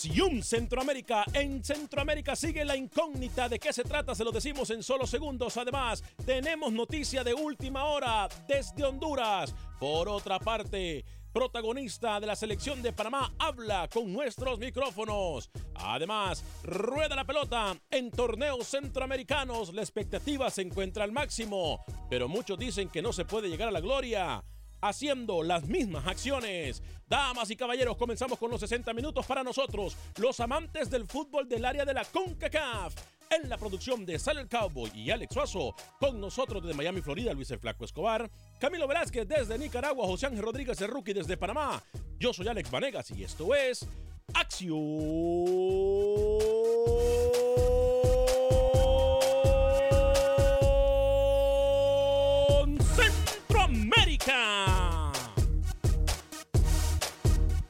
Acción Centroamérica, en Centroamérica sigue la incógnita de qué se trata, se lo decimos en solo segundos. Además, tenemos noticia de última hora desde Honduras. Por otra parte, protagonista de la selección de Panamá habla con nuestros micrófonos. Además, rueda la pelota en torneos centroamericanos. La expectativa se encuentra al máximo, pero muchos dicen que no se puede llegar a la gloria haciendo las mismas acciones. Damas y caballeros, comenzamos con los 60 minutos para nosotros, los amantes del fútbol del área de la CONCACAF. En la producción de Sal el Cowboy y Alex Suazo, con nosotros desde Miami, Florida, Luis el Flaco Escobar, Camilo Velázquez desde Nicaragua, José Ángel Rodríguez el Rookie desde Panamá. Yo soy Alex Vanegas y esto es Acción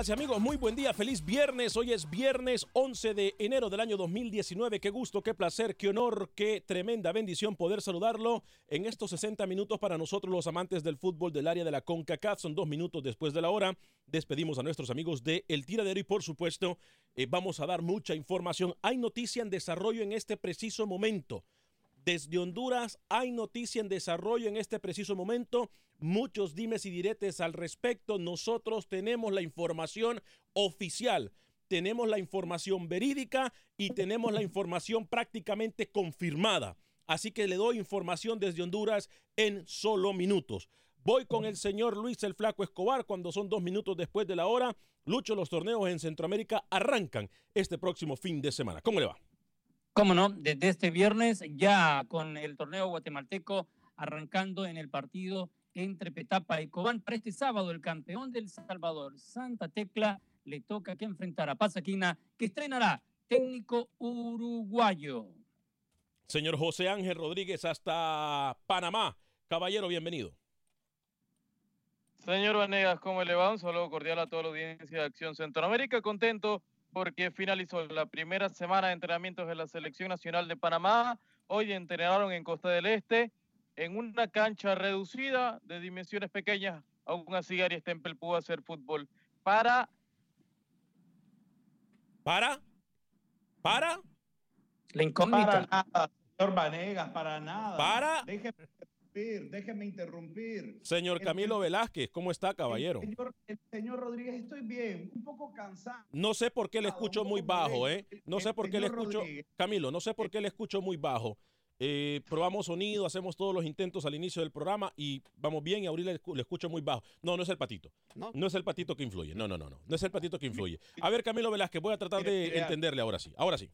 Amigas y amigos? Muy buen día, feliz viernes. Hoy es viernes 11 de enero del año 2019. Qué gusto, qué placer, qué honor, qué tremenda bendición poder saludarlo en estos 60 minutos para nosotros los amantes del fútbol del área de la CONCACAF. Son dos minutos después de la hora. Despedimos a nuestros amigos de El Tiradero y por supuesto eh, vamos a dar mucha información. Hay noticia en desarrollo en este preciso momento. Desde Honduras hay noticia en desarrollo en este preciso momento. Muchos dimes y diretes al respecto. Nosotros tenemos la información oficial, tenemos la información verídica y tenemos la información prácticamente confirmada. Así que le doy información desde Honduras en solo minutos. Voy con el señor Luis el Flaco Escobar cuando son dos minutos después de la hora. Lucho, los torneos en Centroamérica arrancan este próximo fin de semana. ¿Cómo le va? Cómo no, desde este viernes ya con el torneo guatemalteco arrancando en el partido entre Petapa y Cobán. Para este sábado, el campeón del Salvador, Santa Tecla, le toca que enfrentar a Pasaquina, que estrenará técnico uruguayo. Señor José Ángel Rodríguez hasta Panamá. Caballero, bienvenido. Señor Vanegas, ¿cómo le va? Un saludo cordial a toda la audiencia de Acción Centroamérica. Contento porque finalizó la primera semana de entrenamientos de la Selección Nacional de Panamá. Hoy entrenaron en Costa del Este en una cancha reducida de dimensiones pequeñas. Aún así, Gary Stempel pudo hacer fútbol para... ¿Para? ¿Para? La incógnita. Para nada, señor Vanegas, para nada. ¿Para? Déjeme interrumpir, déjeme interrumpir. Señor El- Camilo Velázquez, ¿cómo está, caballero? El señor, el señor Rodríguez, estoy bien, un poco cansado. No sé por qué le escucho muy bajo, ¿eh? No sé por qué le escucho, Rodríguez. Camilo, no sé por qué le escucho muy bajo. Eh, probamos sonido, hacemos todos los intentos al inicio del programa y vamos bien y a Abril le, escu- le escucho muy bajo. No, no es el patito. No. No es el patito que influye. No, no, no, no. No es el patito que influye. A ver, Camilo Velázquez, voy a tratar de mire, entenderle ahora sí. Ahora sí.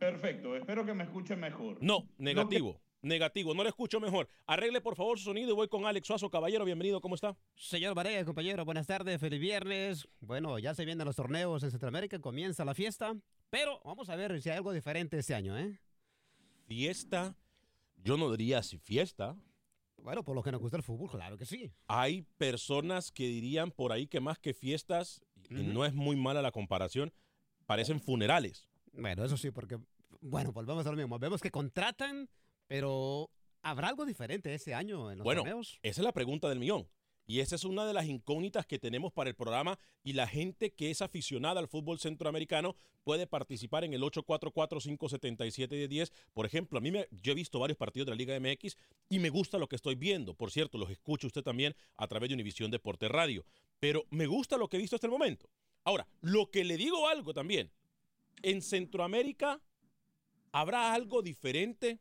Perfecto, espero que me escuchen mejor. No, negativo. Negativo, no le escucho mejor. Arregle por favor su sonido y voy con Alex Suazo, caballero, bienvenido, ¿cómo está? Señor Varela, compañero, buenas tardes, feliz viernes. Bueno, ya se vienen los torneos en Centroamérica, comienza la fiesta, pero vamos a ver si hay algo diferente este año, ¿eh? Fiesta, yo no diría si fiesta. Bueno, por lo que nos gusta el fútbol, claro que sí. Hay personas que dirían por ahí que más que fiestas, no es muy mala la comparación, parecen funerales. Bueno, eso sí, porque, bueno, volvemos a lo mismo. Vemos que contratan, pero ¿habrá algo diferente este año en los Bueno, torneos? esa es la pregunta del millón. Y esa es una de las incógnitas que tenemos para el programa y la gente que es aficionada al fútbol centroamericano puede participar en el 844-577-10. Por ejemplo, a mí me, yo he visto varios partidos de la Liga MX y me gusta lo que estoy viendo. Por cierto, los escucha usted también a través de Univisión Deporte Radio. Pero me gusta lo que he visto hasta el momento. Ahora, lo que le digo algo también, en Centroamérica habrá algo diferente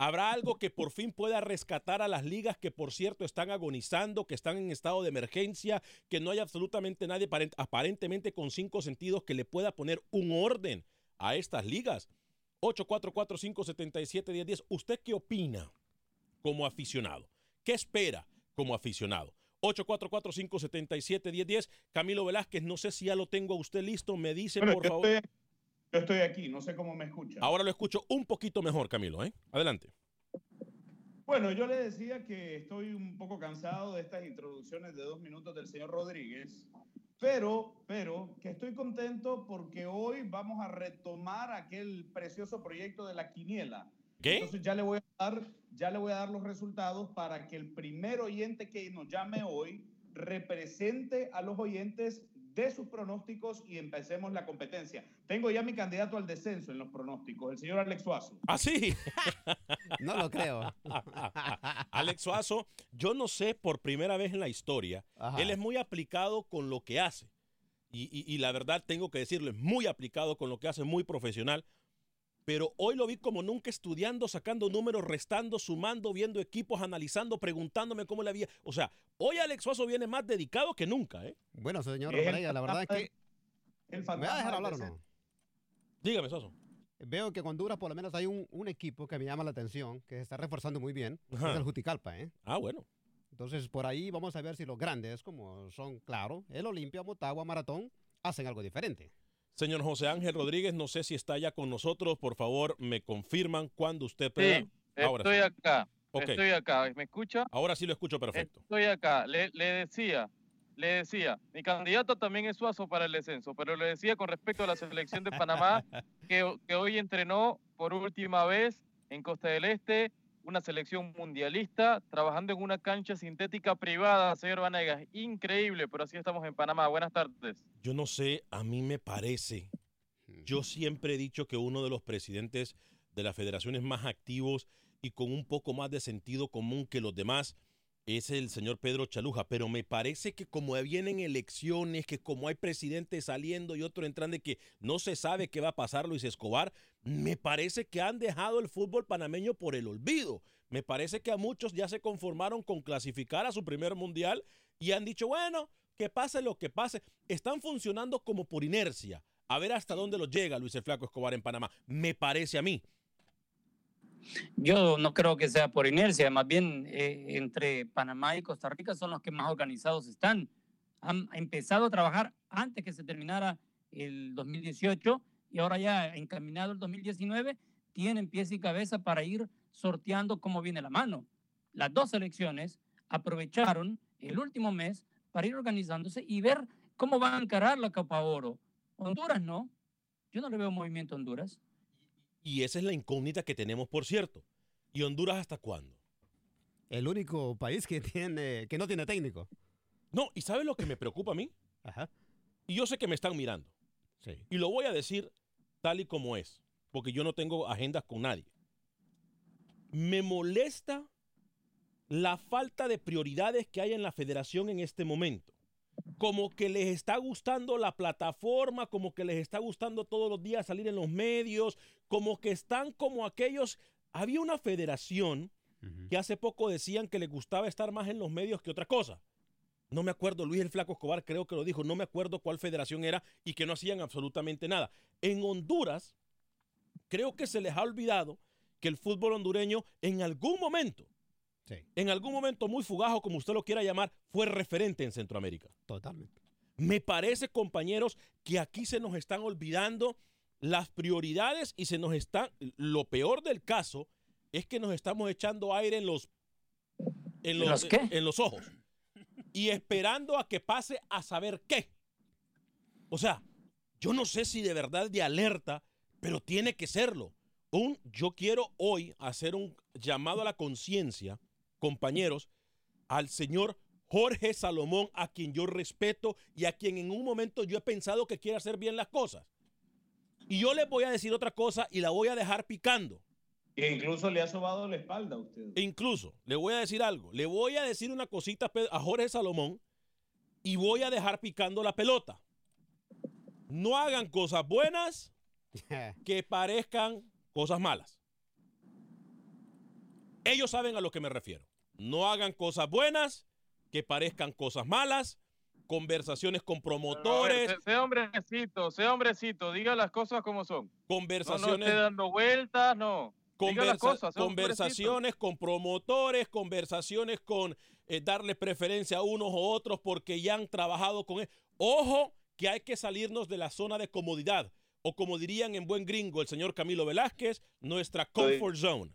¿Habrá algo que por fin pueda rescatar a las ligas que, por cierto, están agonizando, que están en estado de emergencia, que no hay absolutamente nadie aparent- aparentemente con cinco sentidos que le pueda poner un orden a estas ligas? 844-577-1010. ¿Usted qué opina como aficionado? ¿Qué espera como aficionado? 844-577-1010. Camilo Velázquez, no sé si ya lo tengo a usted listo. Me dice, Bueno, por favor. estoy- yo estoy aquí, no sé cómo me escuchan. Ahora lo escucho un poquito mejor, Camilo. ¿eh? Adelante. Bueno, yo le decía que estoy un poco cansado de estas introducciones de dos minutos del señor Rodríguez, pero, pero que estoy contento porque hoy vamos a retomar aquel precioso proyecto de la quiniela. ¿Qué? Entonces ya le voy a dar, ya le voy a dar los resultados para que el primer oyente que nos llame hoy represente a los oyentes de sus pronósticos y empecemos la competencia. Tengo ya mi candidato al descenso en los pronósticos, el señor Alex Suazo. ¿Ah, sí? No lo creo. Alex Suazo, yo no sé, por primera vez en la historia, Ajá. él es muy aplicado con lo que hace. Y, y- y la verdad tengo que decirlo, es muy aplicado con lo que hace, muy profesional. Pero hoy lo vi como nunca estudiando, sacando números, restando, sumando, viendo equipos, analizando, preguntándome cómo le había. O sea, hoy Alex Suazo viene más dedicado que nunca, ¿eh? Bueno, señor Varela, la verdad es que... El ¿Me va a dejar hablar o no? Dígame, Suazo. Veo que con Honduras por lo menos hay un, un equipo que me llama la atención, que se está reforzando muy bien, que Ajá. es el Juticalpa, ¿eh? Ah, bueno. Entonces, por ahí vamos a ver si los grandes, como son, claro, el Olimpia, Motagua, Maratón, hacen algo diferente. Señor José Ángel Rodríguez, no sé si está ya con nosotros. Por favor, me confirman cuando usted pueda. Sí, Ahora estoy sí. acá. Ok. Estoy acá. ¿Me escucha? Ahora sí lo escucho perfecto. Estoy acá. Le, le decía, le decía, mi candidato también es Suazo para el descenso, pero le decía con respecto a la selección de Panamá que, que hoy entrenó por última vez en Costa del Este una selección mundialista trabajando en una cancha sintética privada, señor Vanegas. Increíble, pero así estamos en Panamá. Buenas tardes. Yo no sé, a mí me parece. Yo siempre he dicho que uno de los presidentes de las federaciones más activos y con un poco más de sentido común que los demás es el señor Pedro Chaluja, pero me parece que como vienen elecciones, que como hay presidentes saliendo y otro entrando y que no se sabe qué va a pasar Luis Escobar, me parece que han dejado el fútbol panameño por el olvido. Me parece que a muchos ya se conformaron con clasificar a su primer mundial y han dicho, bueno, que pase lo que pase. Están funcionando como por inercia. A ver hasta dónde los llega Luis el Flaco Escobar en Panamá. Me parece a mí. Yo no creo que sea por inercia, más bien eh, entre Panamá y Costa Rica son los que más organizados están. Han empezado a trabajar antes que se terminara el 2018 y ahora ya encaminado el 2019, tienen pies y cabeza para ir sorteando cómo viene la mano. las dos selecciones aprovecharon el último mes para ir organizándose y ver cómo van a encarar la Copa Oro. Honduras no. Yo no le veo movimiento a Honduras. Y esa es la incógnita que tenemos, por cierto. ¿Y Honduras hasta cuándo? El único país que, tiene, que no tiene técnico. No, ¿y sabes lo que me preocupa a mí? Ajá. Y yo sé que me están mirando. Sí. Y lo voy a decir tal y como es, porque yo no tengo agendas con nadie. Me molesta la falta de prioridades que hay en la federación en este momento. Como que les está gustando la plataforma, como que les está gustando todos los días salir en los medios, como que están como aquellos... Había una federación que hace poco decían que les gustaba estar más en los medios que otra cosa. No me acuerdo, Luis el Flaco Escobar creo que lo dijo, no me acuerdo cuál federación era y que no hacían absolutamente nada. En Honduras, creo que se les ha olvidado que el fútbol hondureño en algún momento, en algún momento muy fugaz o como usted lo quiera llamar, fue referente en Centroamérica. Totalmente. Me parece, compañeros, que aquí se nos están olvidando las prioridades y se nos están, lo peor del caso es que nos estamos echando aire en los, en los, ¿Los qué? en los ojos y esperando a que pase a saber qué. O sea, yo no sé si de verdad de alerta, pero tiene que serlo. Un, yo quiero hoy hacer un llamado a la conciencia, compañeros, al señor Jorge Salomón, a quien yo respeto y a quien en un momento yo he pensado que quiere hacer bien las cosas. Y yo les voy a decir otra cosa y la voy a dejar picando. E incluso le ha sobado la espalda a usted. Incluso, le voy a decir algo. Le voy a decir una cosita a Jorge Salomón y voy a dejar picando la pelota. No hagan cosas buenas que parezcan cosas malas. Ellos saben a lo que me refiero. No hagan cosas buenas que parezcan cosas malas. Conversaciones con promotores. Ver, sea hombrecito, sea hombrecito, diga las cosas como son. Conversaciones. No, no esté dando vueltas, no. Conversa- cosas, conversaciones con promotores, conversaciones con eh, darle preferencia a unos o otros porque ya han trabajado con él. Ojo que hay que salirnos de la zona de comodidad o como dirían en buen gringo el señor Camilo Velázquez, nuestra comfort zone.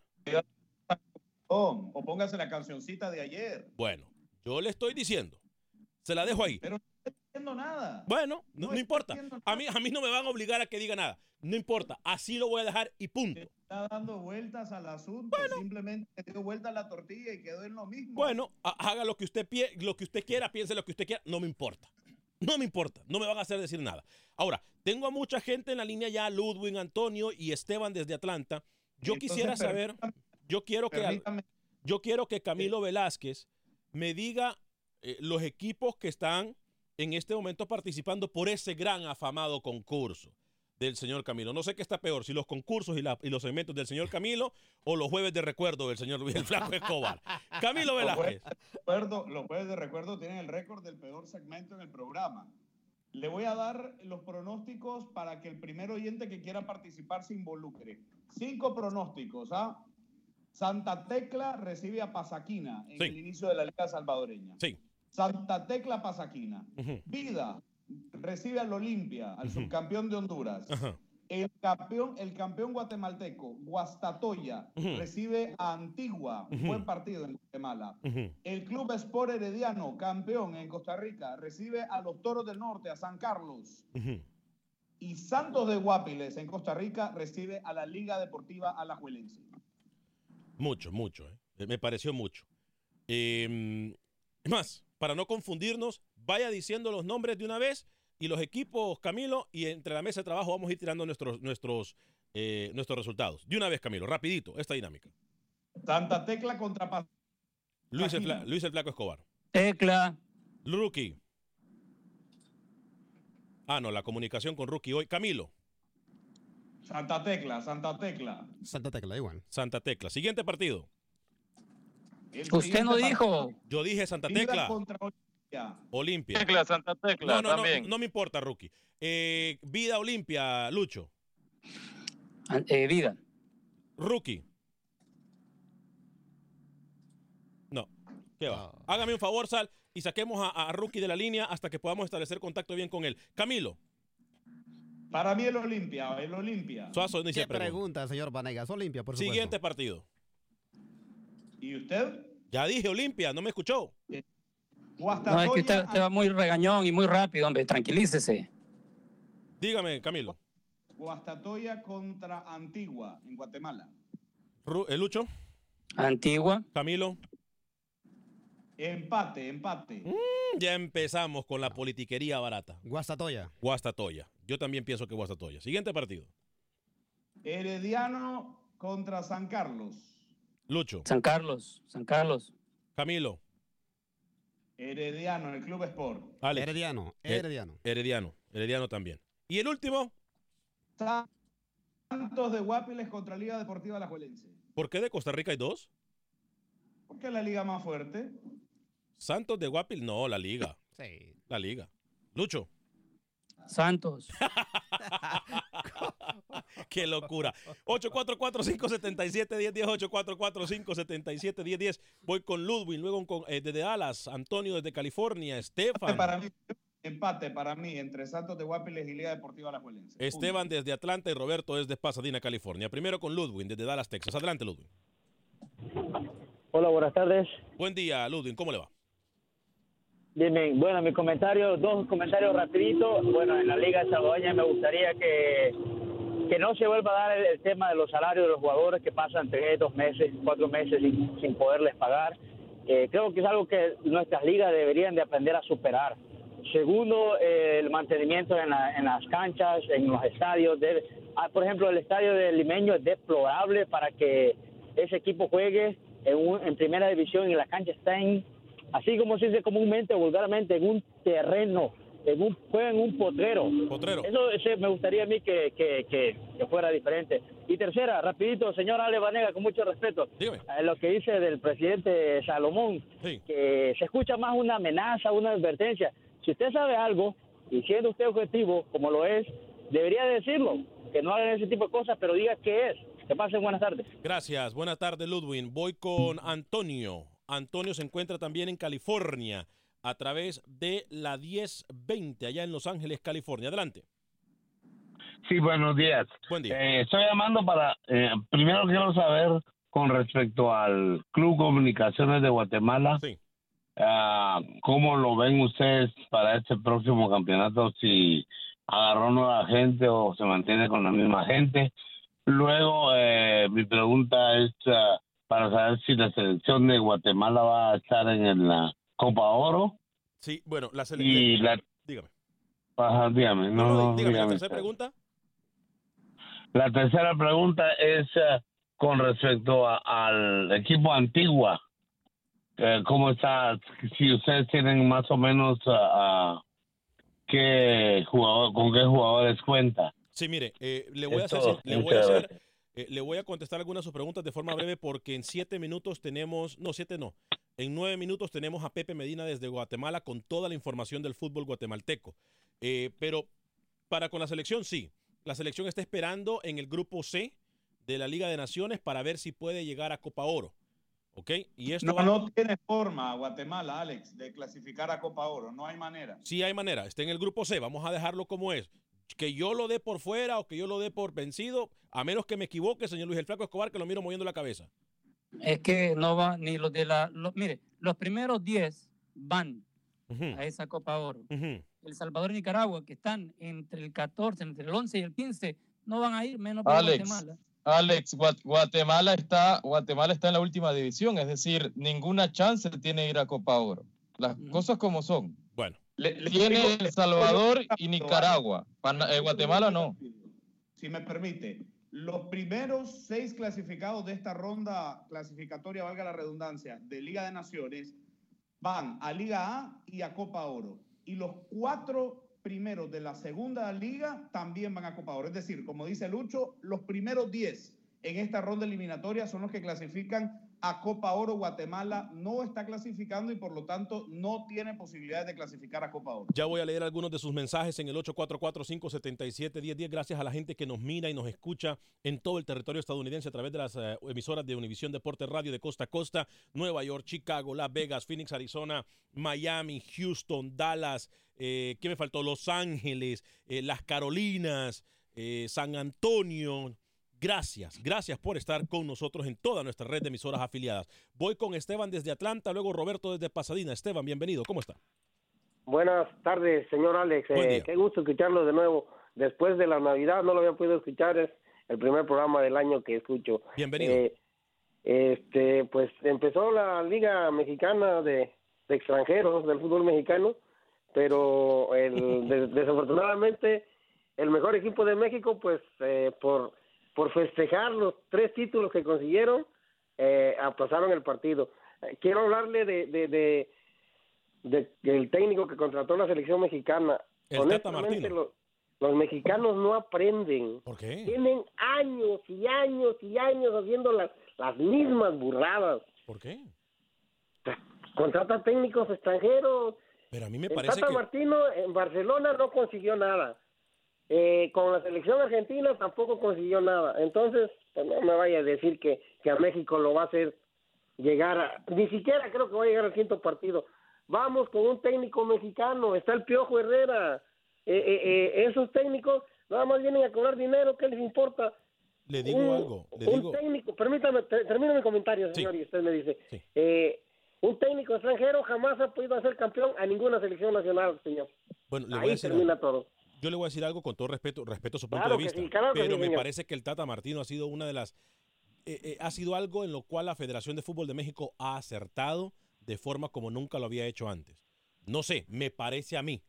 O, o póngase la cancioncita de ayer. Bueno, yo le estoy diciendo, se la dejo ahí. Pero no está diciendo nada. Bueno, no, no importa. A mí, a mí no me van a obligar a que diga nada. No importa. Así lo voy a dejar y punto. Está dando vueltas al asunto. Simplemente dio vuelta a la tortilla y quedó en lo mismo. Bueno, ha- haga lo que usted pie- lo que usted quiera, piense lo que usted quiera, no me importa. No me importa, no me van a hacer decir nada. Ahora, tengo a mucha gente en la línea ya, Ludwig, Antonio y Esteban desde Atlanta. Yo Entonces, quisiera saber, yo quiero que permítame. yo quiero que Camilo Velázquez me diga eh, los equipos que están en este momento participando por ese gran afamado concurso del señor Camilo. No sé qué está peor, si los concursos y, la- y los segmentos del señor Camilo o los jueves de recuerdo del señor Luis el Flaco Escobar. Camilo Velázquez. recuerdo- Los jueves de recuerdo tienen el récord del peor segmento en el programa. Le voy a dar los pronósticos para que el primer oyente que quiera participar se involucre. Cinco pronósticos. ¿ah? Santa Tecla recibe a Pasaquina en Sí. el inicio de la Liga Salvadoreña. Sí. Santa Tecla Pasaquina. Vida recibe al Olimpia, al subcampeón de Honduras. El campeón, el campeón guatemalteco, Guastatoya, recibe a Antigua. Buen partido en Guatemala. El Club Sport Herediano, campeón en Costa Rica, recibe a los Toros del Norte, a San Carlos. Y Santos de Guapiles, en Costa Rica, recibe a la Liga Deportiva Alajuelense. Mucho, mucho. ¿eh? Me pareció mucho. Eh, es más, para no confundirnos, vaya diciendo los nombres de una vez y los equipos, Camilo, y entre la mesa de trabajo vamos a ir tirando nuestros, nuestros, eh, nuestros resultados. De una vez, Camilo, rapidito, esta dinámica. Santa Tecla contra Paz. Luis el, Imagina. Fla- Luis el Flaco Escobar. Tecla. Rookie. Ah, no, la comunicación con Rookie hoy. Camilo. Santa Tecla, Santa Tecla. Santa Tecla, igual. Santa Tecla. Siguiente partido. El Usted no partido, dijo. Yo dije Santa Tecla. contra Olimpia. Olimpia. Tecla, Santa Tecla, No, no, no, también. no me importa, Rookie. Eh, vida Olimpia, Lucho. Eh, vida. Rookie. No. ¿Qué va? Hágame un favor, Sal, y saquemos a, a Rookie de la línea hasta que podamos establecer contacto bien con él. Camilo. Para mí el Olimpia, el Olimpia. Suazo inicia ¿Qué pregunta. pregunta, señor Vanegas? Olimpia, por supuesto. Siguiente partido. ¿Y usted? Ya dije Olimpia, ¿no me escuchó? No, es que usted, usted va muy regañón y muy rápido, hombre. Tranquilícese. Dígame, Camilo. Guastatoya contra Antigua en Guatemala. Ru- ¿El Lucho? Antigua. Camilo. Empate, empate. Mm, ya empezamos con la politiquería barata. Guastatoya. Guastatoya. Yo también pienso que Guastatoya. Siguiente partido. Herediano contra San Carlos. Lucho. San Carlos, San Carlos. Camilo. Herediano, el Club Sport. Alex. Herediano, Eh, Herediano. Herediano. Herediano también. Y el último, Santos de Guapiles contra Liga Deportiva Alajuelense. ¿por qué de Costa Rica hay dos? Porque es la liga más fuerte. Santos de Guapil, no, la liga. Sí. La liga. Lucho. Santos. Qué locura. 844-577-1010, 844-577-1010. Voy con Ludwig, luego con, eh, desde Dallas, Antonio desde California, Estefan. Para mí, empate para mí entre Santos de Guapiles y Liga Deportiva Alajuelense. Esteban desde Atlanta y Roberto desde Pasadena, California. Primero con Ludwig desde Dallas, Texas. Adelante, Ludwig. Hola, buenas tardes. Buen día, Ludwig. ¿Cómo le va? Dime, bueno, mi comentario, dos comentarios rapiditos. Bueno, en la Liga Salvadoreña me gustaría que, que no se vuelva a dar el, el tema de los salarios de los jugadores que pasan tres, dos meses, cuatro meses sin, poderles pagar. Eh, creo que es algo que nuestras ligas deberían de aprender a superar. Segundo, eh, el mantenimiento en, la- en las canchas, en los estadios. Debe- ah, por ejemplo, el estadio del Limeño es deplorable para que ese equipo juegue en, un- en primera división y la cancha está en, así como se dice comúnmente, vulgarmente, en un terreno, en un, juega en un potrero. Potrero. Eso ese me gustaría a mí que, que, que, que fuera diferente. Y tercera, rapidito, señor Ale Vanega, con mucho respeto, Dígame. eh, lo que dice del presidente Salomón, que se escucha más una amenaza, una advertencia. Si usted sabe algo, y siendo usted objetivo, como lo es, debería decirlo, que no hagan ese tipo de cosas, pero diga qué es. Que pasen buenas tardes. Gracias. Buenas tardes, Ludwig. Voy con Antonio. Antonio se encuentra también en California a través de la 1020 allá en Los Ángeles, California. Adelante. Sí, buenos días. Buen día. Eh, estoy llamando para, eh, primero quiero saber con respecto al Club Comunicaciones de Guatemala, ah, ¿cómo lo ven ustedes para este próximo campeonato? Si agarró nueva gente o se mantiene con la misma gente. Luego, eh, mi pregunta es ah, para saber si la selección de Guatemala va a estar en la Copa Oro. Sí, bueno, la Y selección. la, Dígame. Ajá, dígame, no, No, no, no, dígame, la dígame. tercera pregunta. La tercera pregunta es eh, con respecto a- al equipo Antigua. Eh, ¿Cómo está? Si ustedes tienen más o menos ah, qué jugador, con qué jugadores cuenta. Sí, mire, eh, le voy a hacer, le voy a hacer. Eh, le voy a contestar algunas de sus preguntas de forma breve porque en siete minutos tenemos, no, siete no, en nueve minutos tenemos a Pepe Medina desde Guatemala con toda la información del fútbol guatemalteco. Eh, pero para con la selección, sí. La selección está esperando en el grupo C de la Liga de Naciones para ver si puede llegar a Copa Oro. ¿Ok? Y esto No, va- no tiene forma Guatemala, Alex, de clasificar a Copa Oro. No hay manera. Sí hay manera, está en el grupo C, vamos a dejarlo como es. Que yo lo dé por fuera o que yo lo dé por vencido, a menos que me equivoque, señor Luis el Flaco Escobar, que lo miro moviendo la cabeza. Es que no va ni los de la. los- mire, los primeros 10 van a esa Copa Oro. El Salvador y Nicaragua, que están entre el 14, entre el 11 y el 15, no van a ir, menos para Alex, Guatemala. Alex, Guat- Guatemala está, Guatemala está en la última división, es decir, ninguna chance tiene ir a Copa Oro. Las cosas como son. Tiene El Salvador y Nicaragua. Eh, Guatemala no. Si me permite, los primeros seis clasificados de esta ronda clasificatoria, valga la redundancia, de Liga de Naciones, van a Liga A y a Copa Oro. Y los cuatro primeros de la segunda liga también van a Copa Oro. Es decir, como dice Lucho, los primeros diez en esta ronda eliminatoria son los que clasifican a Copa Oro. Guatemala no está clasificando y por lo tanto no tiene posibilidades de clasificar a Copa Oro. Ya voy a leer algunos de sus mensajes en el 844-577-1010. Gracias a la gente que nos mira y nos escucha en todo el territorio estadounidense a través de las eh, emisoras de Univisión Deporte Radio de costa a costa. Nueva York, Chicago, Las Vegas, Phoenix, Arizona, Miami, Houston, Dallas. Eh, ¿Qué me faltó? Los Ángeles, eh, Las Carolinas, San Antonio. Gracias, gracias por estar con nosotros en toda nuestra red de emisoras afiliadas. Voy con Esteban desde Atlanta, luego Roberto desde Pasadena. Esteban, bienvenido, ¿cómo está? Buenas tardes, señor Alex. Eh, qué gusto escucharlo de nuevo. Después de la Navidad no lo había podido escuchar, es el primer programa del año que escucho. Bienvenido. Eh, este, pues empezó la Liga Mexicana de, de Extranjeros del fútbol mexicano, pero el, de- desafortunadamente el mejor equipo de México, pues eh, por, por festejar los tres títulos que consiguieron, eh, aplazaron el partido. Eh, quiero hablarle de, de, de, de- del técnico que contrató la selección mexicana. El Tata Honestamente, Martino. lo- los mexicanos no aprenden. ¿Por qué? Tienen años y años y años haciendo las, las mismas burradas. ¿Por qué? Contrata técnicos extranjeros. Pero a mí me El parece Tata que... Martino en Barcelona no consiguió nada. Eh, con la selección argentina tampoco consiguió nada. Entonces, pues, no me vaya a decir que, que a México lo va a hacer llegar a... Ni siquiera creo que va a llegar al quinto partido. Vamos con un técnico mexicano. Está el Piojo Herrera. Eh, eh, eh, esos técnicos nada más vienen a cobrar dinero. ¿Qué les importa? Le digo un, algo, le un digo... técnico, permítame, te- termino mi comentario, señor, y usted me dice, eh, un técnico extranjero jamás ha podido hacer campeón a ninguna selección nacional, señor. Bueno, le voy a Ahí decir termina algo. todo. Yo le voy a decir algo con todo respeto, respeto su punto Claro de vista. sí, claro que pero sí, me señor. parece que el Tata Martino ha sido una de las. eh, eh, ha sido algo en lo cual la Federación de Fútbol de México ha acertado de forma como nunca lo había hecho antes. No sé, me parece a mí.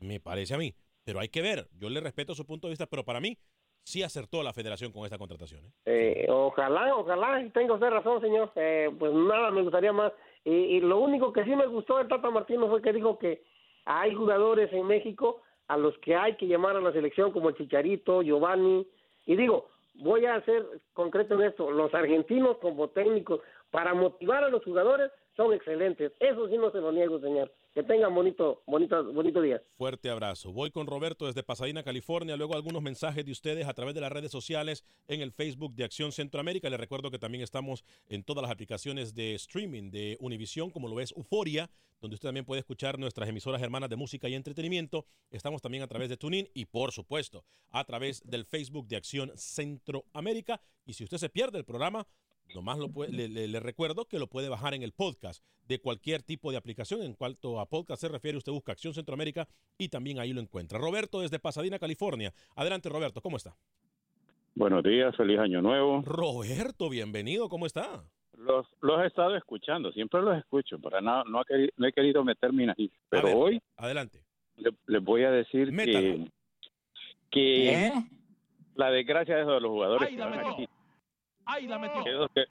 Me parece a mí. Pero hay que ver. Yo le respeto su punto de vista, pero para mí sí acertó la Federación con esta contratación. ¿eh? Eh, ojalá, ojalá, tenga usted razón, señor. Pues nada, me gustaría más. Y, y lo único que sí me gustó del Tata Martino fue que dijo que hay jugadores en México a los que hay que llamar a la selección, como el Chicharito, Giovanni. Y digo, voy a ser concreto en esto, los argentinos como técnicos, para motivar a los jugadores, son excelentes. Eso sí no se lo niego, señor. Que tengan bonito, bonito, bonito día. Fuerte abrazo. Voy con Roberto desde Pasadena, California. Luego algunos mensajes de ustedes a través de las redes sociales en el Facebook de Acción Centroamérica. Les recuerdo que también estamos en todas las aplicaciones de streaming de Univisión, como lo es Euforia, donde usted también puede escuchar nuestras emisoras hermanas de música y entretenimiento. Estamos también a través de TuneIn y, por supuesto, a través del Facebook de Acción Centroamérica. Y si usted se pierde el programa, Nomás lo puede- le, le- le recuerdo que lo puede bajar en el podcast de cualquier tipo de aplicación. En cuanto a podcast se refiere, usted busca Acción Centroamérica y también ahí lo encuentra. Roberto desde Pasadena, California. Adelante, Roberto, ¿cómo está? Buenos días, feliz año nuevo. Roberto, bienvenido, ¿cómo está? Los, los he estado escuchando, siempre los escucho, pero no, no, he, querido, no he querido meterme ahí. Pero ver, hoy Adelante. le- les voy a decir que, Métalo. que ¿Eh? la desgracia es de los jugadores ¡Ay, que la van a metió! China. ¡Ay, la metió! Esos que,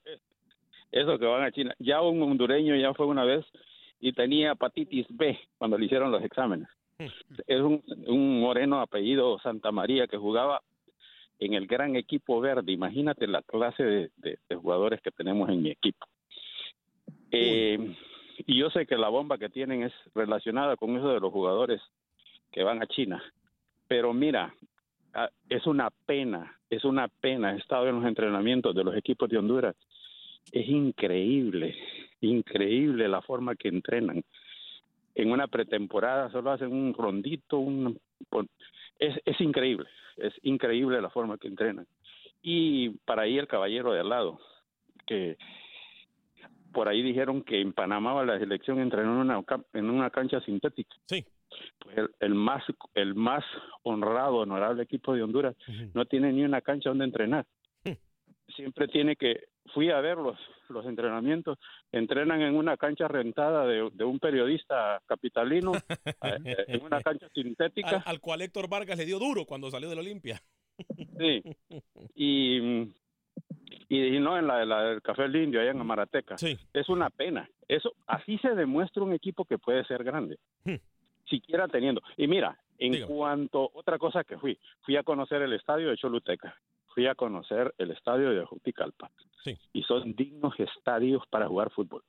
esos que van a China. Ya un hondureño ya fue una vez y tenía hepatitis B cuando le hicieron los exámenes. Es un, un moreno apellido Santa María que jugaba en el gran equipo verde. Imagínate la clase de, de- de jugadores que tenemos en mi equipo. Eh, y yo sé que la bomba que tienen es relacionada con eso de los jugadores que van a China. Pero mira, ah, es una pena, es una pena. He estado en los entrenamientos de los equipos de Honduras. Es increíble, increíble la forma que entrenan. En una pretemporada solo hacen un rondito, un, es, increíble, es increíble la forma que entrenan. Y para ahí el caballero de al lado, que por ahí dijeron que en Panamá la selección entrenó en una, en una cancha sintética. Sí. Pues el, el más el más honrado, honorable equipo de Honduras no tiene ni una cancha donde entrenar. Siempre tiene que fui a ver los, los entrenamientos, entrenan en una cancha rentada de, de un periodista capitalino, eh, en una cancha sintética. Al, al cual Héctor Vargas le dio duro cuando salió de la Olimpia. Sí. Y, y, y no en la, la del Café del Indio, allá en Amarateca. Es una pena. Eso, así se demuestra un equipo que puede ser grande. Siquiera teniendo. Y mira, en cuanto, otra cosa que fui, fui a conocer el estadio de Choluteca. Fui a conocer el estadio de Juticalpa. Y son dignos estadios para jugar fútbol.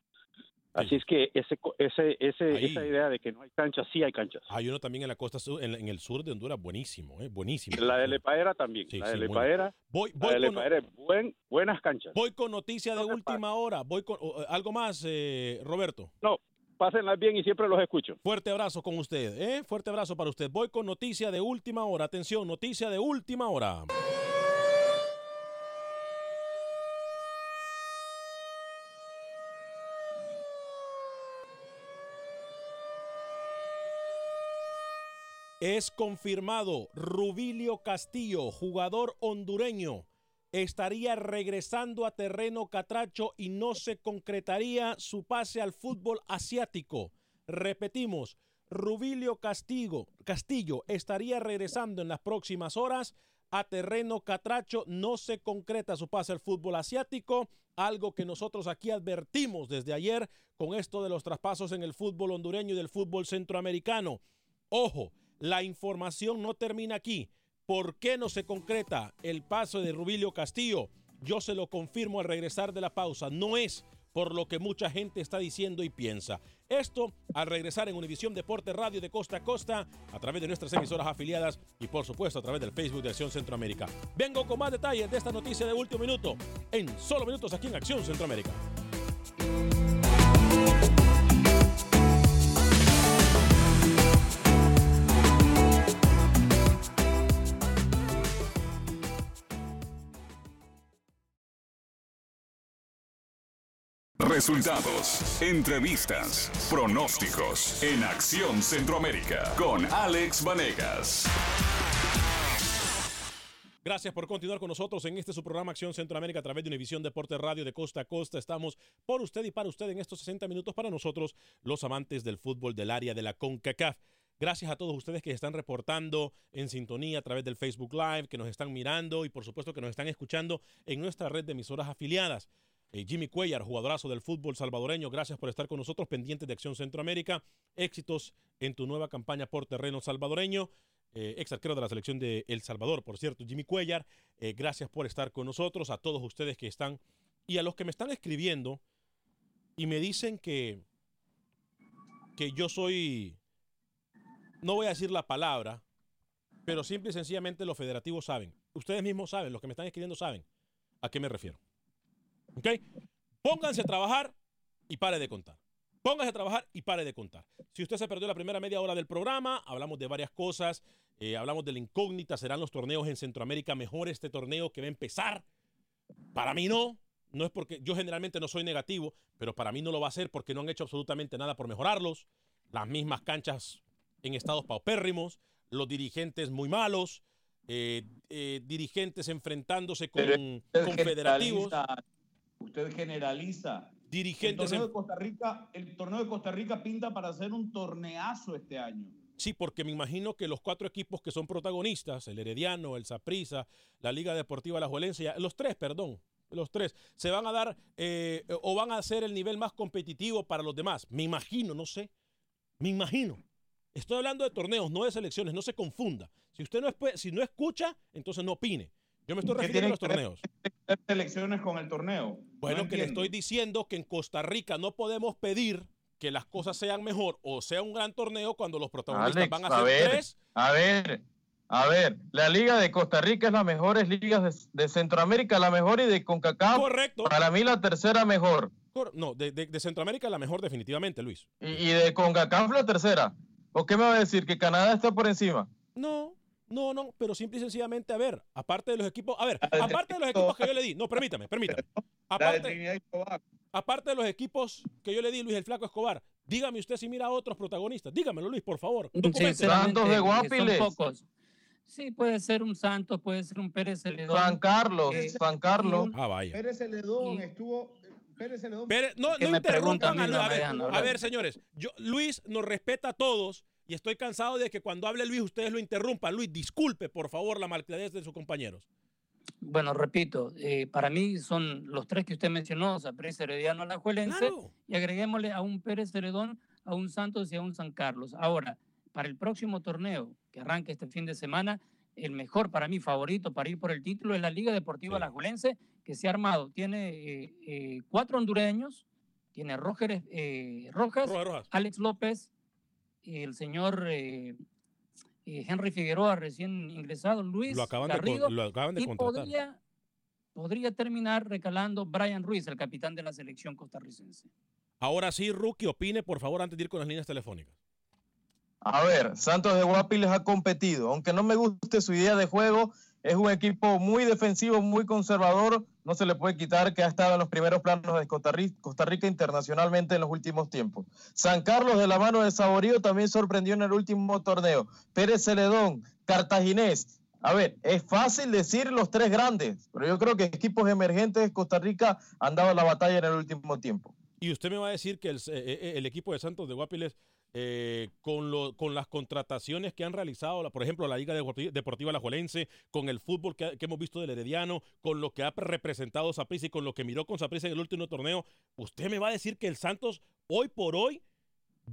Así es que ese, ese, ese, esa idea de que no hay canchas, sí hay canchas. Hay uno también en la costa sur, en, en el sur de Honduras, buenísimo, ¿eh? buenísimo. La de Lepaera también. Sí, la sí, de muy Lepaera, Voy, la voy de con- Lepaera buen, buenas canchas. Voy con noticia de última hora. Voy con algo más, eh, Roberto. No, Pásenla bien y siempre los escucho. Fuerte abrazo con usted, ¿eh? Fuerte abrazo para usted. Voy con noticia de última hora. Atención, noticia de última hora. Es confirmado Rubilio Castillo, jugador hondureño estaría regresando a terreno catracho y no se concretaría su pase al fútbol asiático. Repetimos, Rubilio Castillo, Castillo estaría regresando en las próximas horas a terreno catracho. No se concreta su pase al fútbol asiático, algo que nosotros aquí advertimos desde ayer con esto de los traspasos en el fútbol hondureño y del fútbol centroamericano. Ojo, la información no termina aquí. ¿Por qué no se concreta el paso de Rubilio Castillo? Yo se lo confirmo al regresar de la pausa. No es por lo que mucha gente está diciendo y piensa. Esto al regresar en Univisión Deporte Radio de Costa a Costa, a través de nuestras emisoras afiliadas y por supuesto a través del Facebook de Acción Centroamérica. Vengo con más detalles de esta noticia de último minuto en solo minutos aquí en Acción Centroamérica. Resultados, entrevistas, pronósticos en Acción Centroamérica con Alex Vanegas. Gracias por continuar con nosotros en este su programa Acción Centroamérica a través de Univisión Deporte Radio de Costa a Costa. Estamos por usted y para usted en estos 60 minutos para nosotros, los amantes del fútbol del área de la CONCACAF. Gracias a todos ustedes que están reportando en sintonía a través del Facebook Live, que nos están mirando y por supuesto que nos están escuchando en nuestra red de emisoras afiliadas. Eh, Jimmy Cuellar, jugadorazo del fútbol salvadoreño, gracias por estar con nosotros, pendientes de Acción Centroamérica. Éxitos en tu nueva campaña por terreno salvadoreño. Eh, ex arquero de la selección de El Salvador, por cierto, Jimmy Cuellar, eh, gracias por estar con nosotros, a todos ustedes que están y a los que me están escribiendo y me dicen que, que yo soy, no voy a decir la palabra, pero simple y sencillamente los federativos saben, ustedes mismos saben, los que me están escribiendo saben a qué me refiero. ¿Ok? Pónganse a trabajar y pare de contar. Pónganse a trabajar y pare de contar. Si usted se perdió la primera media hora del programa, hablamos de varias cosas. eh, hablamos de la incógnita. ¿Serán los torneos en Centroamérica mejor este torneo que va a empezar? Para mí no. No es porque yo generalmente no soy negativo, pero para mí no lo va a ser porque no han hecho absolutamente nada por mejorarlos. Las mismas canchas en estados paupérrimos, los dirigentes muy malos, eh, eh, dirigentes enfrentándose con, Pero usted generaliza, generaliza. El Dirigentes torneo, en- de Costa Rica, el torneo de Costa Rica pinta para hacer un torneazo este año. Sí, porque me imagino que los cuatro equipos que son protagonistas, el Herediano, el Saprissa, la Liga Deportiva La Juelencia, los tres, perdón, los tres, se van a dar eh, o van a ser el nivel más competitivo para los demás. Me imagino, no sé, me imagino. Estoy hablando de torneos, no de selecciones, no se confunda. Si usted no, espe- si no escucha, entonces no opine. Yo me estoy ¿Qué refiriendo a los torneos. las selecciones con el torneo? Bueno, No que le estoy diciendo que en Costa Rica no podemos pedir que las cosas sean mejor o sea un gran torneo cuando los protagonistas Alex, van a a ser ver, tres. a ver, a ver, la Liga de Costa Rica es la mejor liga de, de Centroamérica, la mejor y de CONCACAF. Correcto. Para mí la tercera mejor. No, de, de- de Centroamérica la mejor definitivamente, Luis. Y, y de CONCACAF la tercera. ¿O qué me va a decir? ¿Que Canadá está por encima? No, no, no, pero simple y sencillamente, a ver, aparte de los equipos, a ver, aparte de los equipos que yo le di, no, permítame, permítame. Aparte, aparte de los equipos que yo le di, Luis el Flaco Escobar, dígame usted si mira a otros protagonistas. Dígamelo, Luis, por favor. Sinceramente, que son pocos. Sí, puede ser un Santos, puede ser un Pérez Celedón. Juan Carlos, Eh, Juan Carlos. Ah, vaya. Pérez Celedón estuvo. Pérez Celedón. Pérez- no, no me preguntan interrumpan a a ver, a ver, señores, yo, Luis nos respeta a todos y estoy cansado de que cuando hable Luis ustedes lo interrumpan. Luis, disculpe, por favor, la malcriadez de sus compañeros. Bueno, repito, eh, para mí son los tres que usted mencionó, o sea, Pérez Herediano Alajuelense, y agreguémosle a un Pérez Celedón, a un Santos y a un San Carlos. Ahora, para el próximo torneo que arranca este fin de semana, el mejor para mí favorito para ir por el título es la Liga Deportiva Alajuelense, que se ha armado. Tiene eh, eh, cuatro hondureños, tiene Roger Rojas, Alex López, el señor eh, eh, Henry Figueroa, recién ingresado, Luis Lo acaban de Garrido, lo acaban de y contratar. podría, podría terminar recalando Brian Ruiz, el capitán de la selección costarricense. Ahora sí, Rookie, opine, por favor, antes de ir con las líneas telefónicas. A ver, Santos de Guapiles ha competido. Aunque no me guste su idea de juego, es un equipo muy defensivo, muy conservador. No se le puede quitar que ha estado en los primeros planos de Costa Rica, internacionalmente en los últimos tiempos. San Carlos de la mano de Saborío también sorprendió en el último torneo. Pérez Celedón, Cartaginés. A ver, es fácil decir los tres grandes, pero yo creo que equipos emergentes de Costa Rica han dado la batalla en el último tiempo. Y usted me va a decir que el, eh, eh, el equipo de Santos de Guapiles eh, con, lo, con las contrataciones que han realizado, por ejemplo, la Liga Deporti- Deportiva Alajuelense, con el fútbol que, que hemos visto del Herediano, con lo que ha representado Saprissa y con lo que miró con Saprissa en el último torneo, usted me va a decir que el Santos hoy por hoy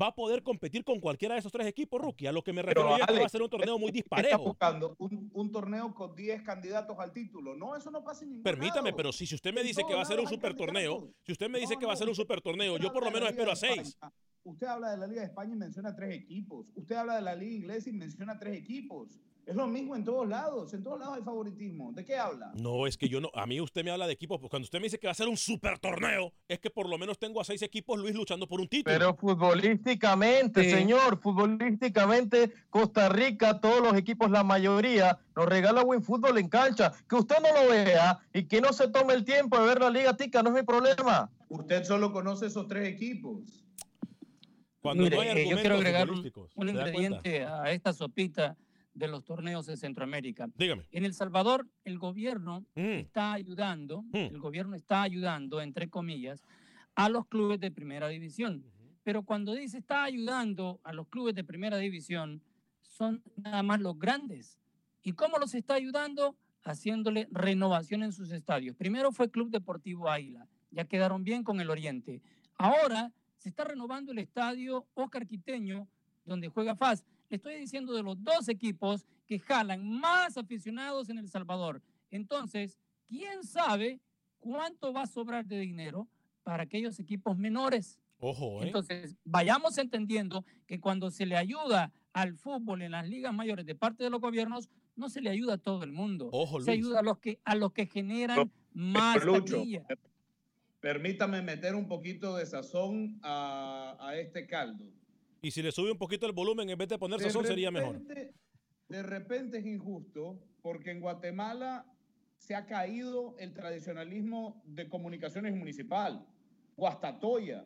va a poder competir con cualquiera de esos tres equipos, Rookie. A lo que me refiero yo que va a ser un torneo muy ¿qué está disparejo. buscando? Un, un torneo con 10 candidatos al título. No, eso no pasa en ningún Permítame, lado. pero si, si usted me dice que va a ser un super torneo, si usted me dice No, que va a ser un super torneo, yo por lo menos espero a seis. Usted habla de la Liga de España y menciona tres equipos. Usted habla de la Liga Inglesa y menciona tres equipos. Es lo mismo en todos lados. En todos lados hay favoritismo. ¿De qué habla? No, es que yo no, a mí usted me habla de equipos, pues cuando usted me dice que va a ser un super torneo, es que por lo menos tengo a seis equipos, Luis, luchando por un título. Pero futbolísticamente, Sí. señor, futbolísticamente, Costa Rica, todos los equipos, la mayoría, nos regala buen fútbol en cancha. Que usted no lo vea y que no se tome el tiempo de ver la Liga Tica, no es mi problema. Usted solo conoce esos tres equipos. Cuando Mire, no hay eh, yo argumentos quiero agregar un, futbolísticos, un ingrediente a esta sopita de los torneos de Centroamérica. Dígame. En El Salvador, el gobierno Mm. está ayudando, el gobierno está ayudando, entre comillas, a los clubes de primera división. Pero cuando dice está ayudando a los clubes de primera división, son nada más los grandes. ¿Y cómo los está ayudando? Haciéndole renovación en sus estadios. Primero fue Club Deportivo Águila, ya quedaron bien con el Oriente. Ahora se está renovando el estadio Oscar Quiteño, donde juega FAS. Le estoy diciendo de los dos equipos que jalan más aficionados en El Salvador. Entonces, ¿quién sabe cuánto va a sobrar de dinero para aquellos equipos menores? Ojo, ¿eh? Entonces, vayamos entendiendo que cuando se le ayuda al fútbol en las ligas mayores de parte de los gobiernos, no se le ayuda a todo el mundo. Ojo, se ayuda a los que, a los que generan más Lucho. Permítame meter un poquito de sazón a, a este caldo. Y si le sube un poquito el volumen en vez de poner De sazón sería mejor. De repente es injusto porque en Guatemala se ha caído el tradicionalismo de comunicaciones municipal. Guastatoya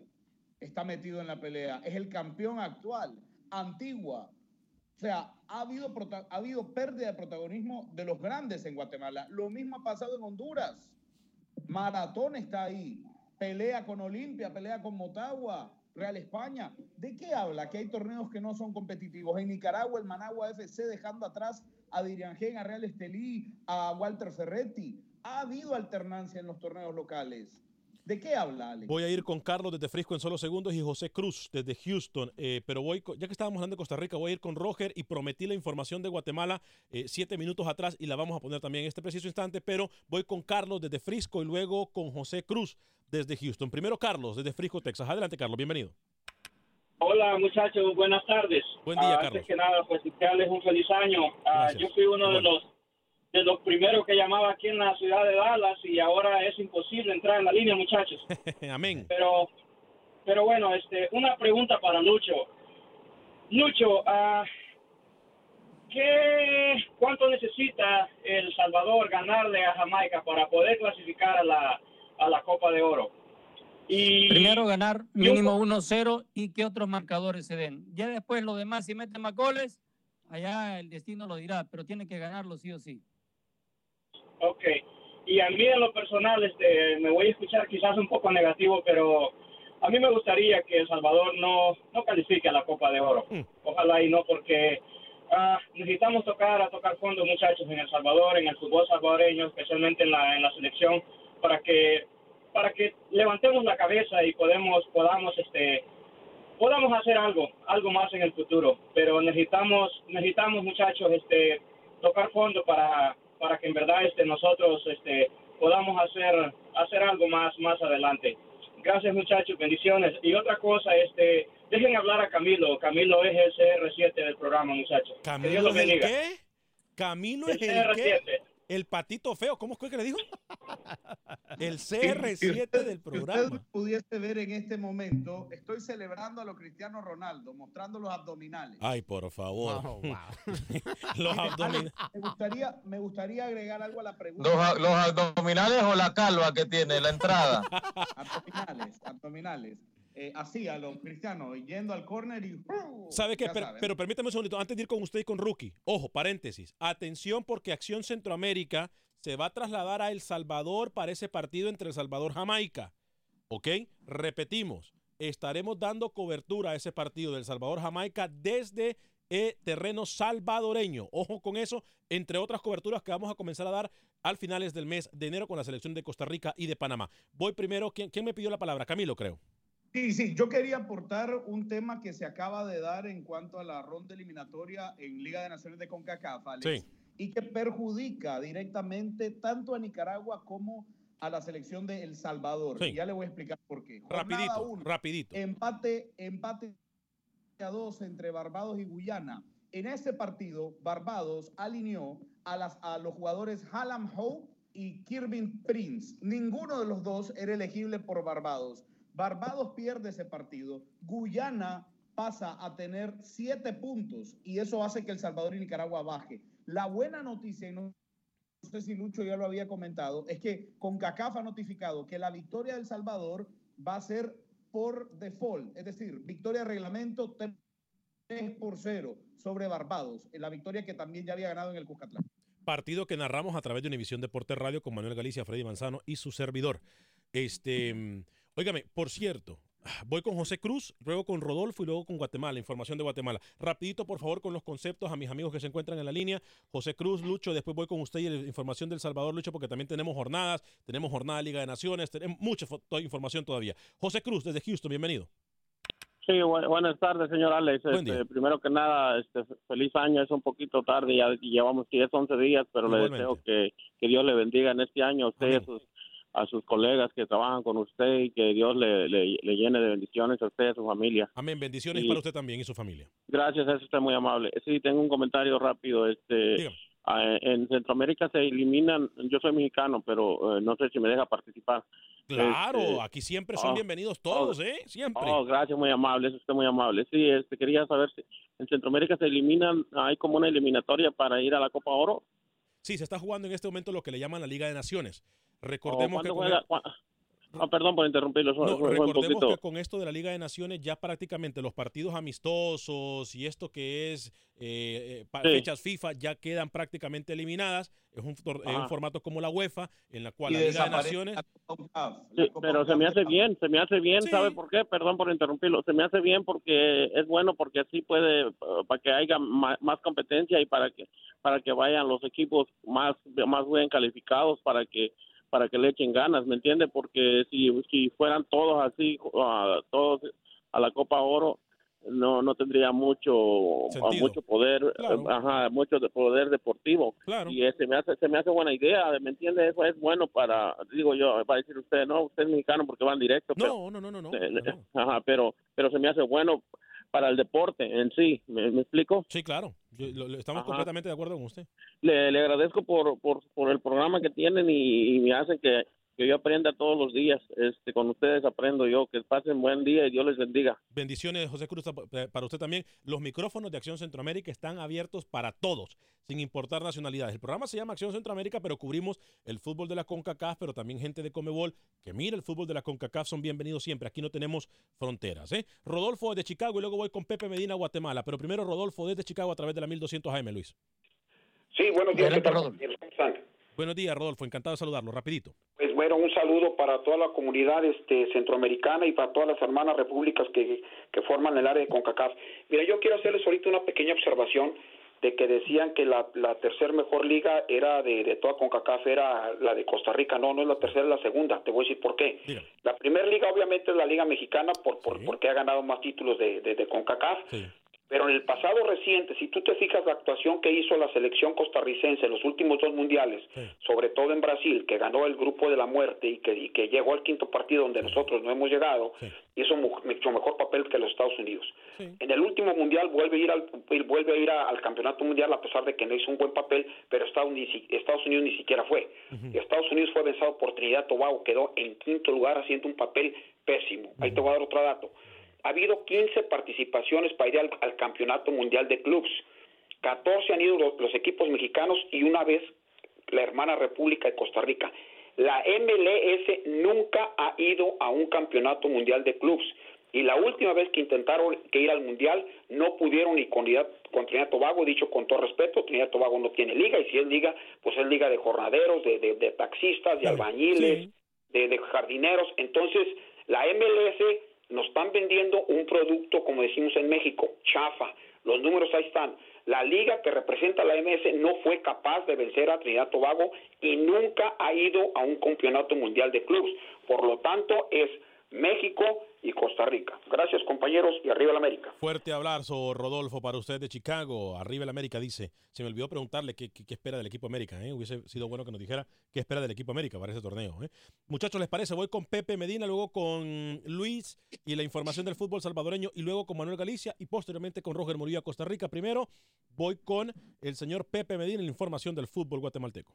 está metido en la pelea, es el campeón actual. Antigua, o sea, ha habido, ha habido pérdida de protagonismo de los grandes en Guatemala. Lo mismo ha pasado en Honduras. Maratón está ahí. Pelea con Olimpia, pelea con Motagua, Real España. ¿De qué habla? Que hay torneos que no son competitivos. En Nicaragua, el Managua FC dejando atrás a Diriangén, a Real Estelí, a Walter Ferretti. Ha habido alternancia en los torneos locales. ¿De qué habla, Alex? Voy a ir con Carlos desde Frisco en solo segundos y José Cruz desde Houston. Eh, pero voy, con- ya que estábamos hablando de Costa Rica, voy a ir con Roger y prometí la información de Guatemala eh, siete minutos atrás y la vamos a poner también en este preciso instante. Pero voy con Carlos desde Frisco y luego con José Cruz desde Houston. Primero Carlos desde Frisco, Texas. Adelante, Carlos, bienvenido. Hola muchachos, buenas tardes. Buen día, Ah, Carlos. Antes que nada, pues desearles un feliz año. Ah, yo fui uno de los de los primeros que llamaba aquí en la ciudad de Dallas y ahora es imposible entrar en la línea, muchachos. Amén. Pero, pero bueno, este, una pregunta para Lucho. Lucho, ah, ¿qué, ¿cuánto necesita El Salvador ganarle a Jamaica para poder clasificar a la, a la Copa de Oro? Y Primero ganar mínimo 1-0 y que otros marcadores se den. Ya después lo demás, si meten más goles, allá el destino lo dirá, pero tiene que ganarlo sí o sí. Ok. Y a mí en lo personal, este, me voy a escuchar quizás un poco negativo, pero a mí me gustaría que El Salvador no, no califique a la Copa de Oro. Ojalá y no, porque ah, necesitamos tocar a tocar fondo, muchachos, en El Salvador, en el fútbol salvadoreño, especialmente en la, en la selección, para que para que levantemos la cabeza y podemos podamos este podamos hacer algo algo más en el futuro pero necesitamos necesitamos muchachos este tocar fondo para para que en verdad este nosotros este podamos hacer hacer algo más más adelante. Gracias muchachos bendiciones. Y otra cosa este dejen hablar a Camilo. Camilo es el CR7 del programa muchachos. Que Dios ¿Camilo los es el bendiga. qué? ¿Camilo El es el qué? CR7. El patito feo, ¿cómo fue que le dijo? El CR7 del programa. Si usted pudiese ver en este momento, estoy celebrando a los Cristiano Ronaldo, mostrando los abdominales. Ay, por favor. Wow, los abdominales. me gustaría, me gustaría agregar algo a la pregunta. ¿Los, los abdominales o la calva que tiene, la entrada? abdominales, abdominales. Eh, así, a los cristianos, yendo al córner y... ¿Sabe qué? Pero, permítame un segundito, antes de ir con usted y con Rookie. Ojo, paréntesis. Atención porque Acción Centroamérica se va a trasladar a El Salvador para ese partido entre El Salvador y Jamaica. ¿Ok? Repetimos, estaremos dando cobertura a ese partido del Salvador-Jamaica desde eh, terreno salvadoreño. Ojo con eso, entre otras coberturas que vamos a comenzar a dar al finales del mes de enero con la selección de Costa Rica y de Panamá. Voy primero, ¿quién, quién me pidió la palabra? Camilo, creo. Sí, sí, yo quería aportar un tema que se acaba de dar en cuanto a la ronda eliminatoria en Liga de Naciones de CONCACAF, Alex, Sí. y que perjudica directamente tanto a Nicaragua como a la selección de El Salvador. Sí. Ya le voy a explicar por qué. Rapidito, uno, rapidito. Empate, empate a dos entre Barbados y Guyana. En ese partido, Barbados alineó a, las, a los jugadores Hallam Hope y Kirby Prince. Ninguno de los dos era elegible por Barbados. Barbados pierde ese partido. Guyana pasa a tener siete puntos y eso hace que El Salvador y Nicaragua baje. La buena noticia, y no sé si Lucho ya lo había comentado, es que CONCACAF ha notificado que la victoria de El Salvador va a ser por default, es decir, victoria de reglamento 3 por 0 sobre Barbados, la victoria que también ya había ganado en el Cuscatlán. Partido que narramos a través de Univisión Deporte Radio con Manuel Galicia, Freddy Manzano y su servidor. Este, óigame, por cierto, voy con José Cruz, luego con Rodolfo y luego con Guatemala, información de Guatemala. Rapidito, por favor, con los conceptos a mis amigos que se encuentran en la línea. José Cruz, Lucho, después voy con usted y la información del Salvador, Lucho, porque también tenemos jornadas, tenemos jornada de Liga de Naciones, tenemos mucha información todavía. José Cruz, desde Houston, bienvenido. Sí, bu- buenas tardes, señor Alex. Este, primero que nada, este, feliz año. Es un poquito tarde, ya llevamos 10, 11 días, pero le Igualmente. deseo que, que Dios le bendiga en este año a usted y a sus, a sus colegas que trabajan con usted y que Dios le, le, le llene de bendiciones a usted y a su familia. Amén, bendiciones Y- para usted también y su familia. Gracias, eso está muy amable. Sí, tengo un comentario rápido. Este, en Centroamérica se eliminan, yo soy mexicano, pero eh, no sé si me deja participar. Claro, Este, aquí siempre son ah, bienvenidos todos, oh, ¿eh? Siempre. Oh, gracias, muy amable, eso está muy amable. Sí, este, quería saber si en Centroamérica se eliminan, hay como una eliminatoria para ir a la Copa Oro. Sí, se está jugando en este momento lo que le llaman la Liga de Naciones. Recordemos ¿O que juega? el- Ah, perdón por interrumpirlo. No, un recordemos poquito- que con esto de la Liga de Naciones ya prácticamente los partidos amistosos y esto que es eh, eh, Sí. fechas FIFA ya quedan prácticamente eliminadas. Es un, es formato como la UEFA en la cual Y la Liga de Naciones... Sí, pero se me hace bien, se me hace bien, ¿sabe por qué? Perdón por interrumpirlo, se me hace bien porque es bueno porque así puede eh, para que haya más competencia y para que para que vayan los equipos más más bien calificados para que para que le echen ganas, ¿me entiende? Porque si si fueran todos así ah, todos a la Copa Oro no no tendría mucho Sentido. mucho poder Claro. eh, ajá, mucho de poder deportivo Claro. y eh, se me hace se me hace buena idea me entiende eso es bueno para digo yo va a decir usted no usted es mexicano porque van directo No, no, no, no, no. ajá, pero pero se me hace bueno para el deporte en sí me, me explico Sí, claro. Yo- lo- lo- estamos Ajá. completamente de acuerdo con usted. le, le agradezco por, por por el programa que tienen y, y me hacen que que yo aprenda todos los días este con ustedes aprendo yo que pasen buen día y Dios les bendiga Bendiciones, José Cruz, eh, para usted también. Los micrófonos de Acción Centroamérica están abiertos para todos, sin importar nacionalidades. El programa se llama Acción Centroamérica, pero cubrimos el fútbol de la CONCACAF, pero también gente de Comebol que mira el fútbol de la CONCACAF son bienvenidos siempre. Aquí no tenemos fronteras. ¿eh? Rodolfo desde Chicago y luego voy con Pepe Medina, Guatemala. Pero primero Rodolfo desde Chicago a través de la 1200 AM, Luis. Sí, buenos días. ¿qué tal, compañeros? ¿Cómo están? Buenos días, Rodolfo. Encantado de saludarlo. Rapidito. Pues bueno, un saludo para toda la comunidad este, centroamericana y para todas las hermanas repúblicas que, que forman el área de CONCACAF. Mira, yo quiero hacerles ahorita una pequeña observación de que decían que la, la tercer mejor liga era de, de toda CONCACAF, era la de Costa Rica. No, no es la tercera, es la segunda. Te voy a decir por qué. La primera liga obviamente es la liga mexicana por, por porque ha ganado más títulos de, de, de CONCACAF. Pero en el pasado reciente, si tú te fijas la actuación que hizo la selección costarricense en los últimos dos mundiales, sobre todo en Brasil, que ganó el grupo de la muerte y que, y que llegó al quinto partido donde nosotros no hemos llegado, hizo mu- mucho mejor papel que los Estados Unidos. En el último mundial vuelve a ir al vuelve a ir a- al campeonato mundial a pesar de que no hizo un buen papel, pero Estados, ni Estados Unidos ni siquiera fue. Estados Unidos fue vencido por Trinidad Tobago, quedó en quinto lugar haciendo un papel pésimo. Ahí te voy a dar otro dato. Ha habido 15 participaciones para ir al, al campeonato mundial de clubs. 14 han ido los, los equipos mexicanos y una vez la hermana República de Costa Rica. La MLS nunca ha ido a un campeonato mundial de clubs. Y la última vez que intentaron que ir al mundial no pudieron ni con, Trinidad- con Trinidad Tobago, dicho con todo respeto, Trinidad Tobago no tiene liga y si es liga, pues es liga de jornaderos, de, de- de taxistas, de albañiles, de, de jardineros. Entonces, la MLS nos están vendiendo un producto, como decimos en México, chafa. Los números ahí están. La liga que representa la MS no fue capaz de vencer a Trinidad Tobago y nunca ha ido a un campeonato mundial de clubes. Por lo tanto, es México y Costa Rica. Gracias, compañeros, y arriba la América. Fuerte abrazo, Rodolfo, para usted de Chicago. Arriba el América dice. Se me olvidó preguntarle qué, espera del equipo América. ¿eh? Hubiese sido bueno que nos dijera qué espera del equipo América para ese torneo. ¿eh? Muchachos, ¿les parece? Voy con Pepe Medina, luego con Luis y la información del fútbol salvadoreño, y luego con Manuel Galicia y posteriormente con Roger Murillo Costa Rica. Primero voy con el señor Pepe Medina y la información del fútbol guatemalteco.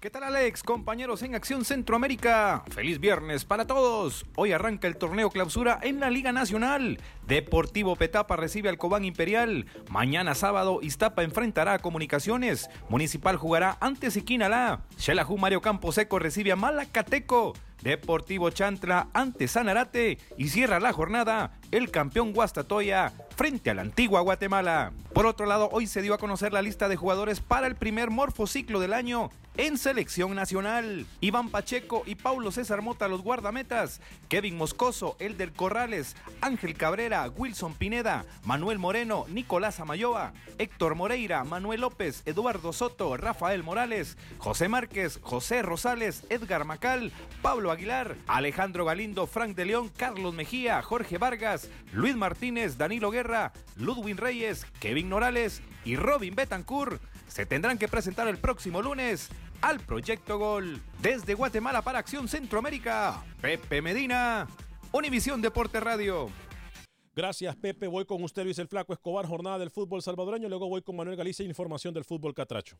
¿Qué tal Alex? Compañeros en Acción Centroamérica. Feliz viernes para todos. Hoy arranca el torneo clausura en la Liga Nacional. Deportivo Petapa recibe al Cobán Imperial. Mañana sábado Iztapa enfrentará a Comunicaciones. Municipal jugará ante Siquinalá. Xelajú Mario Camposeco recibe a Malacateco. Deportivo Chantla ante Sanarate y cierra la jornada el campeón Guastatoya frente a la antigua Guatemala. Por otro lado, hoy se dio a conocer la lista de jugadores para el primer morfociclo del año en selección nacional. Iván Pacheco y Paulo César Mota los guardametas, Kevin Moscoso, Elder Corrales, Ángel Cabrera, Wilson Pineda, Manuel Moreno, Nicolás Amayoa, Héctor Moreira, Manuel López, Eduardo Soto, Rafael Morales, José Márquez, José Rosales, Edgar Macal, Pablo Aguilar, Alejandro Galindo, Frank de León, Carlos Mejía, Jorge Vargas, Luis Martínez, Danilo Guerra, Ludwin Reyes, Kevin Norales y Robin Betancourt. Se tendrán que presentar el próximo lunes al Proyecto Gol. Desde Guatemala para Acción Centroamérica, Pepe Medina, Univisión Deporte Radio. Gracias, Pepe. Voy con usted, Luis el Flaco Escobar, jornada del fútbol salvadoreño. Luego voy con Manuel Galicia, información del fútbol catracho.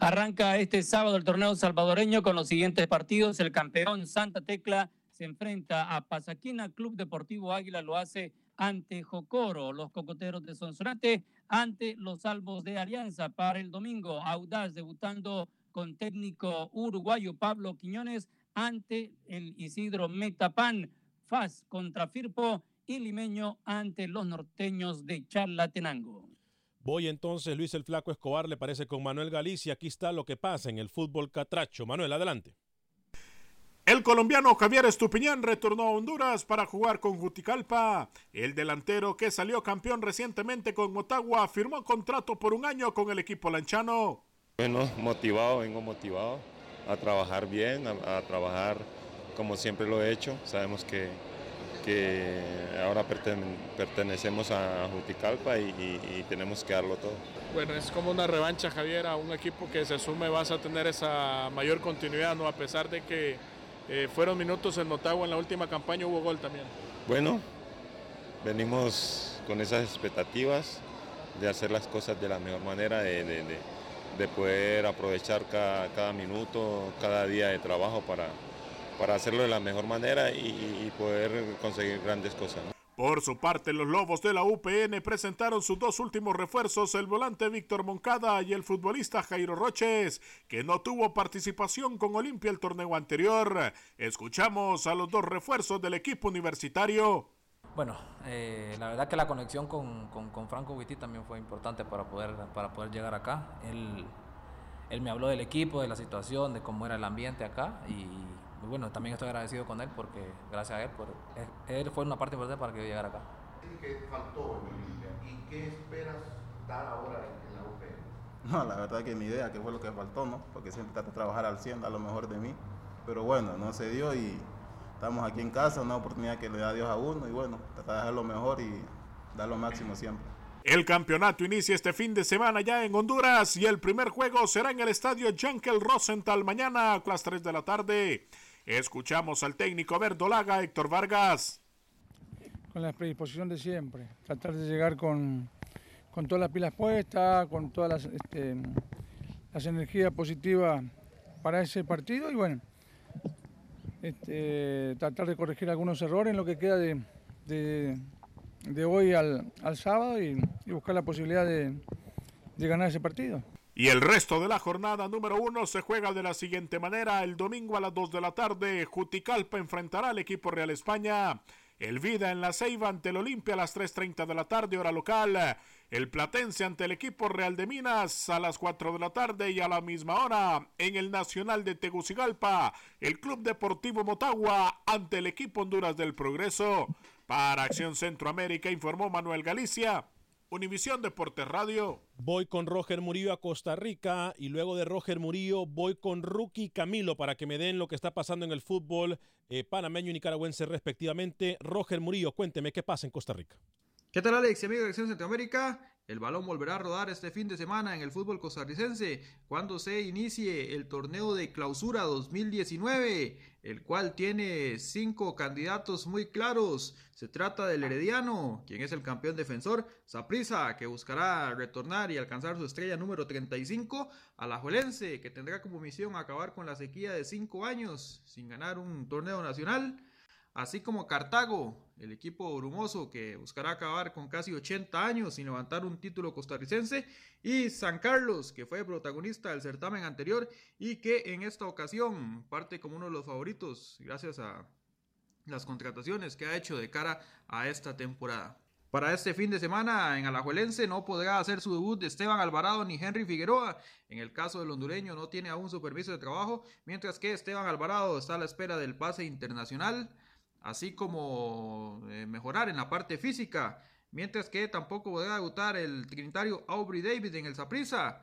Arranca este sábado el torneo salvadoreño con los siguientes partidos. El campeón Santa Tecla se enfrenta a Pasaquina, Club Deportivo Águila lo hace ante Jocoro, los cocoteros de Sonsonate ante los salvos de Alianza para el domingo. Audaz debutando con técnico uruguayo Pablo Quiñones ante el Isidro Metapan. Faz contra Firpo y Limeño ante los norteños de Charlatenango. Voy entonces, Luis el Flaco Escobar, le parece con Manuel Galicia. Aquí está lo que pasa en el fútbol catracho. Manuel, adelante. El colombiano Javier Estupiñán retornó a Honduras para jugar con Juticalpa. El delantero que salió campeón recientemente con Motagua firmó contrato por un año con el equipo lanchano. Bueno, motivado, vengo motivado a trabajar bien, a, a trabajar como siempre lo he hecho. Sabemos que, que ahora perten- pertenecemos a Juticalpa y, y- y tenemos que darlo todo. Bueno, es como una revancha, Javier, a un equipo que se asume vas a tener esa mayor continuidad, ¿no? A pesar de que eh, fueron minutos en Motagua en la última campaña, hubo gol también. Bueno, venimos con esas expectativas de hacer las cosas de la mejor manera, de, de- de- de poder aprovechar cada, minuto, cada día de trabajo para, para hacerlo de la mejor manera y, poder conseguir grandes cosas. Por su parte, los Lobos de la UPN presentaron sus dos últimos refuerzos, el volante Víctor Moncada y el futbolista Jairo Roches, que no tuvo participación con Olimpia el torneo anterior. Escuchamos a los dos refuerzos del equipo universitario. Bueno, eh, la verdad que la conexión con, con, con Franco Guiti también fue importante para poder, para poder llegar acá. Él, él me habló del equipo, de la situación, de cómo era el ambiente acá y bueno, también estoy agradecido con él porque gracias a él, por, él fue una parte importante para que yo llegara acá. que faltó en y qué esperas dar ahora en, la UPN? No, la verdad que ni idea qué fue lo que faltó, ¿no? Porque siempre trato de trabajar al 100, a lo mejor de mí. Pero bueno, no se dio y estamos aquí en casa, una oportunidad que le da Dios a uno y bueno, tratar de hacer lo mejor y dar lo máximo siempre. El campeonato inicia este fin de semana ya en Honduras y el primer juego será en el estadio Jankel Rosenthal mañana a las 3 de la tarde. Escuchamos al técnico verdolaga Héctor Vargas. con la predisposición de siempre, tratar de llegar con, con todas las pilas puestas, con todas las, este, las energías positivas para ese partido y bueno, este, tratar de corregir algunos errores en lo que queda de, de, hoy al, al sábado y, y buscar la posibilidad de, de ganar ese partido. Y el resto de la jornada número uno se juega de la siguiente manera. El domingo a las 2 de la tarde, Juticalpa enfrentará al equipo Real España. El Vida en la Ceiba ante el Olimpia a las 3.30 de la tarde, hora local. El Platense ante el equipo Real de Minas a las 4 de la tarde y a la misma hora en el Nacional de Tegucigalpa. El Club Deportivo Motagua ante el equipo Honduras del Progreso. Para Acción Centroamérica informó Manuel Galicia. Univisión Deportes Radio. Voy con Roger Murillo a Costa Rica y luego de Roger Murillo voy con Rookie Camilo para que me den lo que está pasando en el fútbol eh, panameño y nicaragüense respectivamente. Roger Murillo, cuénteme qué pasa en Costa Rica. ¿Qué tal Alex, amigo de Acción Centroamérica? El balón volverá a rodar este fin de semana en el fútbol costarricense cuando se inicie el torneo de clausura 2019, el cual tiene cinco candidatos muy claros. Se trata del Herediano, quien es el campeón defensor, Saprisa, que buscará retornar y alcanzar su estrella número 35, Alajuelense, que tendrá como misión acabar con la sequía de cinco años sin ganar un torneo nacional así como Cartago, el equipo brumoso que buscará acabar con casi 80 años sin levantar un título costarricense, y San Carlos, que fue protagonista del certamen anterior y que en esta ocasión parte como uno de los favoritos gracias a las contrataciones que ha hecho de cara a esta temporada. Para este fin de semana en Alajuelense no podrá hacer su debut Esteban Alvarado ni Henry Figueroa. En el caso del hondureño no tiene aún su permiso de trabajo, mientras que Esteban Alvarado está a la espera del pase internacional así como eh, mejorar en la parte física, mientras que tampoco podrá debutar el trinitario Aubrey David en el Saprissa.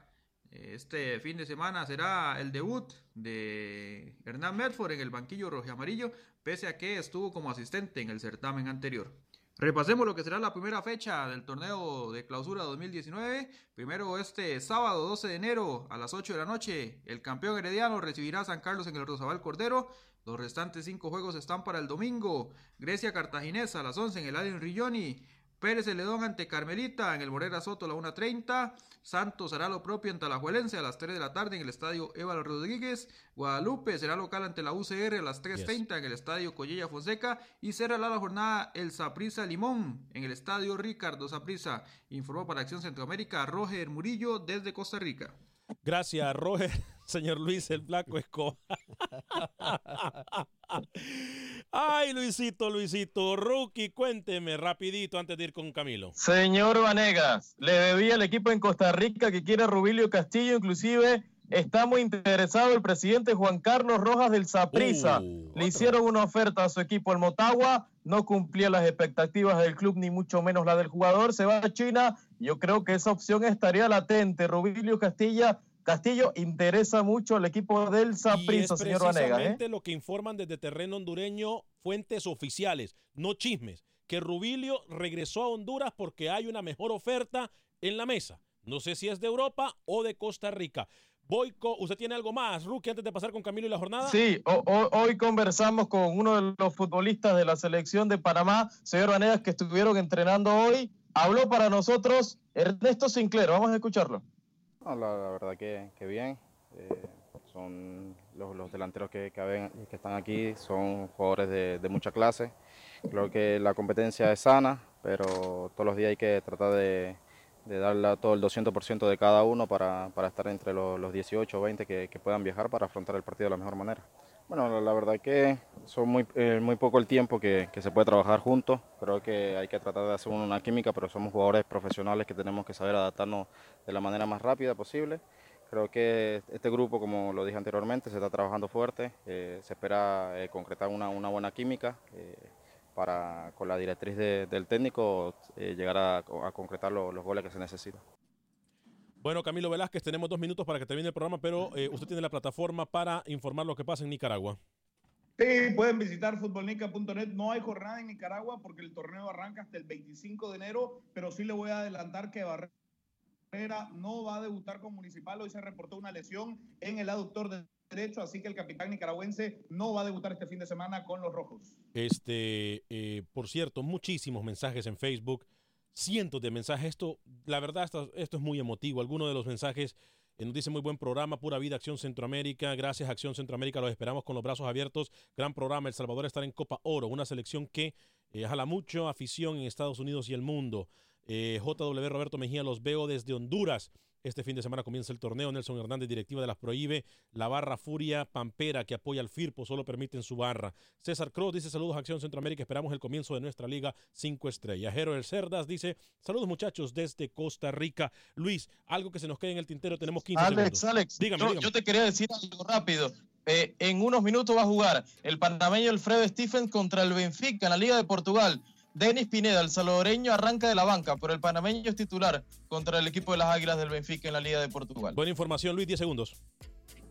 Este fin de semana será el debut de Hernán Medford en el banquillo rojo amarillo, pese a que estuvo como asistente en el certamen anterior. Repasemos lo que será la primera fecha del torneo de clausura 2019. Primero este sábado 12 de enero a las 8 de la noche, el campeón herediano recibirá a San Carlos en el Rosabal Cordero. Los restantes cinco juegos están para el domingo. Grecia Cartaginesa a las 11 en el Allen Rilloni. Pérez Celedón ante Carmelita en el Morera Soto a la 1.30. Santos hará lo propio ante Alajuelense a las 3 de la tarde en el estadio Eva Rodríguez. Guadalupe será local ante la UCR a las 3.30 en el estadio Collella Fonseca. Y cerrará la jornada el Saprisa Limón en el estadio Ricardo Saprisa. Informó para Acción Centroamérica Roger Murillo desde Costa Rica. Gracias, Roger. Señor Luis el Blanco Escobar. Ay, Luisito, Luisito, rookie, cuénteme rapidito antes de ir con Camilo. Señor Vanegas, le debía al equipo en Costa Rica que quiere a Rubilio Castillo, inclusive está muy interesado el presidente Juan Carlos Rojas del Saprissa. Uh, le hicieron una oferta a su equipo el Motagua, no cumplía las expectativas del club, ni mucho menos la del jugador. Se va a China. Yo creo que esa opción estaría latente. Rubilio Castilla Castillo interesa mucho al equipo del Saprissa, señor Vanegas. ¿eh? precisamente lo que informan desde terreno hondureño fuentes oficiales, no chismes, que Rubilio regresó a Honduras porque hay una mejor oferta en la mesa. No sé si es de Europa o de Costa Rica. Boico, ¿usted tiene algo más, Rookie, antes de pasar con Camilo y la jornada? Sí, hoy conversamos con uno de los futbolistas de la selección de Panamá, señor Vanegas, que estuvieron entrenando hoy. Habló para nosotros Ernesto Sinclair. Vamos a escucharlo. La, verdad que, que bien. Eh, son los, los delanteros que, que están aquí, son jugadores de, de mucha clase. Creo que la competencia es sana, pero todos los días hay que tratar de, de darle todo el 200% de cada uno para, para estar entre los, los 18 o 20 que, que puedan viajar para afrontar el partido de la mejor manera. Bueno, la, verdad que son muy, eh, muy poco el tiempo que, se puede trabajar juntos. Creo que hay que tratar de hacer una química, pero somos jugadores profesionales que tenemos que saber adaptarnos de la manera más rápida posible. Creo que este grupo, como lo dije anteriormente, se está trabajando fuerte. eh, se espera eh, concretar una, una buena química para, con la directriz de- del técnico, llegar a, concretar lo- los goles que se necesitan. Bueno, Camilo Velázquez, tenemos dos minutos para que termine el programa, pero eh, usted tiene la plataforma para informar lo que pasa en Nicaragua. Sí, pueden visitar futbolnica.net. No hay jornada en Nicaragua porque el torneo arranca hasta el 25 de enero, pero sí le voy a adelantar que Barrera no va a debutar con Municipal. Hoy se reportó una lesión en el aductor de derecho, así que el capitán nicaragüense no va a debutar este fin de semana con los rojos. Este, eh, por cierto, muchísimos mensajes en Facebook, cientos de mensajes. Esto, la verdad, esto, esto es muy emotivo. Algunos de los mensajes nos dice muy buen programa, pura vida, Acción Centroamérica. Gracias, Acción Centroamérica. Los esperamos con los brazos abiertos. Gran programa. El Salvador estará en Copa Oro, una selección que eh, jala mucho afición en Estados Unidos y el mundo. Eh, JW Roberto Mejía, los veo desde Honduras. Este fin de semana comienza el torneo. Nelson Hernández, directiva de las Prohíbe. La barra Furia Pampera, que apoya al FIRPO, solo permiten su barra. César Cruz dice: Saludos, Acción Centroamérica. Esperamos el comienzo de nuestra liga 5 estrellas. Jero El Cerdas dice: Saludos, muchachos, desde Costa Rica. Luis, algo que se nos quede en el tintero. Tenemos 15 Alex, segundos. Alex, dígame, yo, dígame. yo te quería decir algo rápido. Eh, en unos minutos va a jugar el panameño Alfredo Stephens contra el Benfica en la Liga de Portugal. Denis Pineda, el salvadoreño, arranca de la banca, pero el panameño es titular contra el equipo de las Águilas del Benfica en la Liga de Portugal. Buena información, Luis, 10 segundos.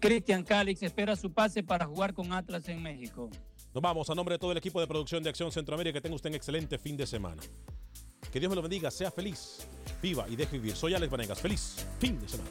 Cristian Calix espera su pase para jugar con Atlas en México. Nos vamos a nombre de todo el equipo de producción de Acción Centroamérica. Que tenga usted un excelente fin de semana. Que Dios me lo bendiga, sea feliz, viva y deje vivir. Soy Alex Vanegas. Feliz fin de semana.